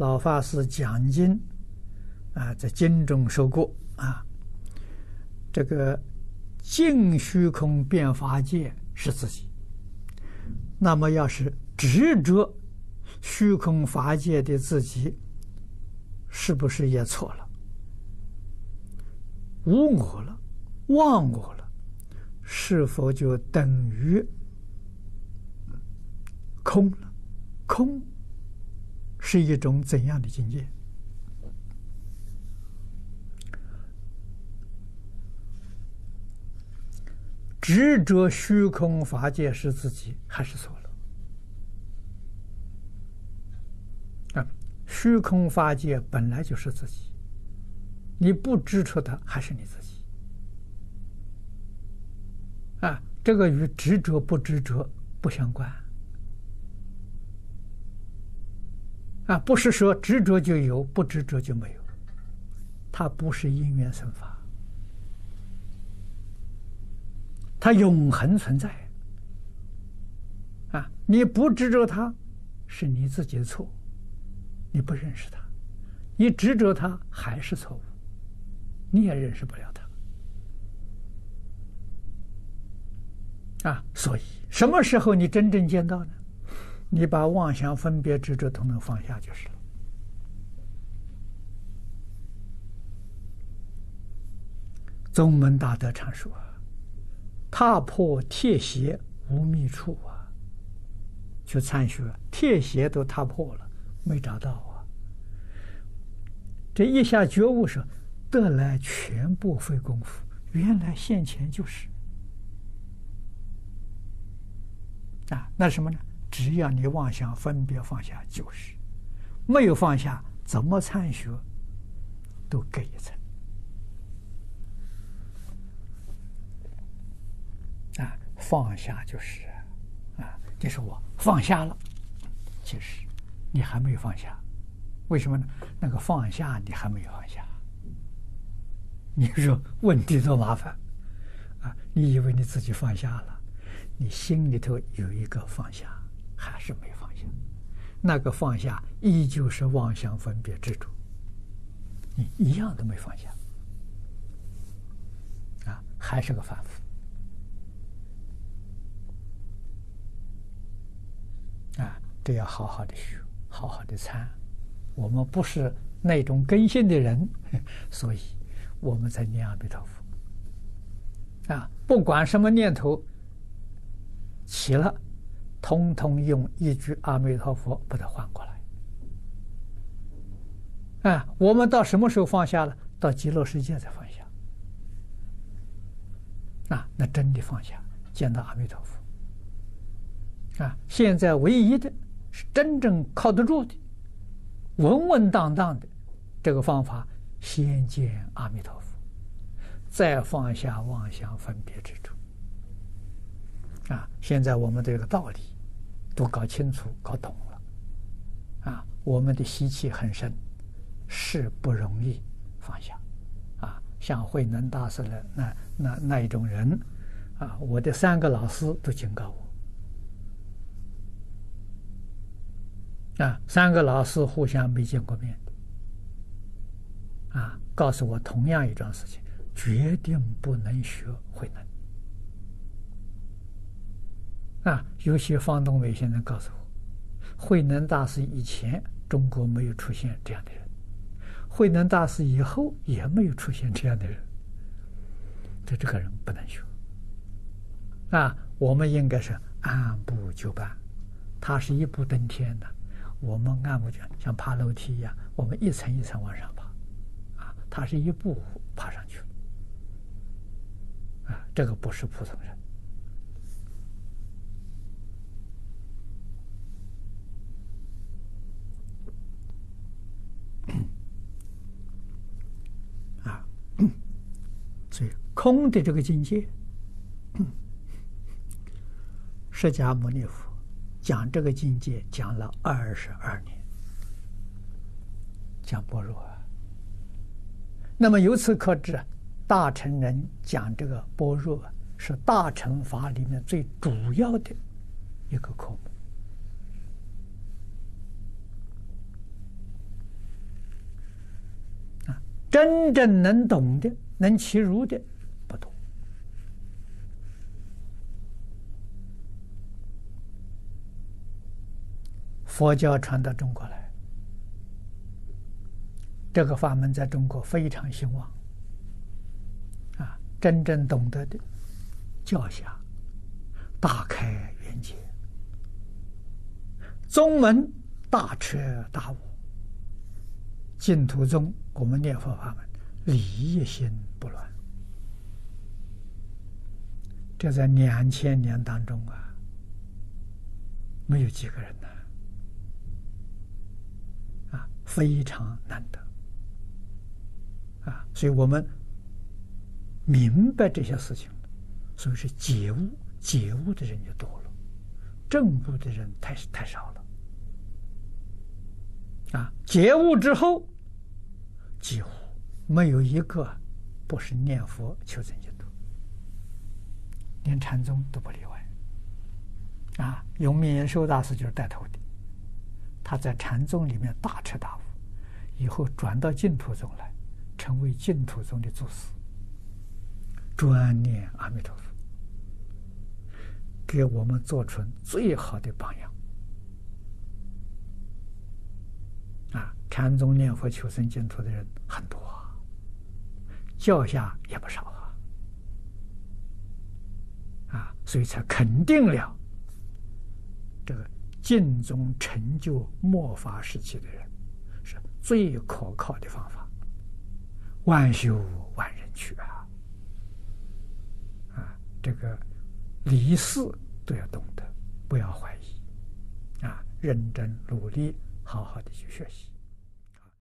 老法师讲经啊，在经中说过啊，这个净虚空遍法界是自己，那么要是执着虚空法界的自己，是不是也错了？无我了，忘我了，是否就等于空了？空是一种怎样的境界？执着虚空法界是自己，还是错了？啊，虚空法界本来就是自己，你不执着它，还是你自己。啊，这个与执着不执着不相关。啊，不是说执着就有，不执着就没有，它不是因缘生法，它永恒存在。啊，你不执着它，是你自己的错，你不认识它；你执着它，还是错误，你也认识不了它。啊，所以什么时候你真正见到呢？你把妄想、分别、执着统统放下就是了。宗门大德常说：“踏破铁鞋无觅处啊！”去参学，铁鞋都踏破了，没找到啊！这一下觉悟说：“得来全不费功夫，原来现前就是。”啊，那什么呢？只要你妄想分别放下，就是没有放下，怎么参学都隔一层啊！放下就是啊，就是我放下了，其实你还没有放下，为什么呢？那个放下你还没有放下，你说问题多麻烦啊！你以为你自己放下了，你心里头有一个放下。还是没放下，那个放下依旧是妄想分别执着，你一样都没放下，啊，还是个反复，啊，这要好好的学，好好的参。我们不是那种根性的人，所以我们在念阿弥陀佛，啊，不管什么念头起了。通通用一句阿弥陀佛把它换过来。啊，我们到什么时候放下了？到极乐世界才放下。啊，那真的放下，见到阿弥陀佛。啊，现在唯一的是真正靠得住的、稳稳当当的这个方法，先见阿弥陀佛，再放下妄想分别执着。啊，现在我们这个道理都搞清楚、搞懂了，啊，我们的习气很深，是不容易放下，啊，像慧能大师的那那那一种人，啊，我的三个老师都警告我，啊，三个老师互相没见过面。的，啊，告诉我同样一桩事情，决定不能学慧能。啊，尤其方东伟先生告诉我，慧能大师以前中国没有出现这样的人，慧能大师以后也没有出现这样的人，这这个人不能学。啊，我们应该是按部就班，他是一步登天的，我们按部就，像爬楼梯一样，我们一层一层往上爬，啊，他是一步爬上去了，啊，这个不是普通人。空的这个境界，释迦牟尼佛讲这个境界讲了二十二年，讲般若。那么由此可知，大乘人讲这个般若是大乘法里面最主要的一个科目。真正能懂的、能契入的不多。佛教传到中国来，这个法门在中国非常兴旺。啊，真正懂得的教下大开眼界，宗门大彻大悟。净土宗，我们念佛法门，理一心不乱。这在两千年当中啊，没有几个人呢，啊，非常难得，啊，所以我们明白这些事情，所以是觉悟，觉悟的人就多了，正悟的人太太少了。啊，觉悟之后，几乎没有一个不是念佛求生净土，连禅宗都不例外。啊，永明延寿大师就是带头的，他在禅宗里面大彻大悟，以后转到净土宗来，成为净土宗的祖师，专念阿弥陀佛，给我们做出最好的榜样。啊禅宗念佛求生净土的人很多啊，教下也不少啊，啊，所以才肯定了这个尽宗成就末法时期的人是最可靠的方法，万修万人去啊，啊，这个离世都要懂得，不要怀疑，啊，认真努力，好好的去学习。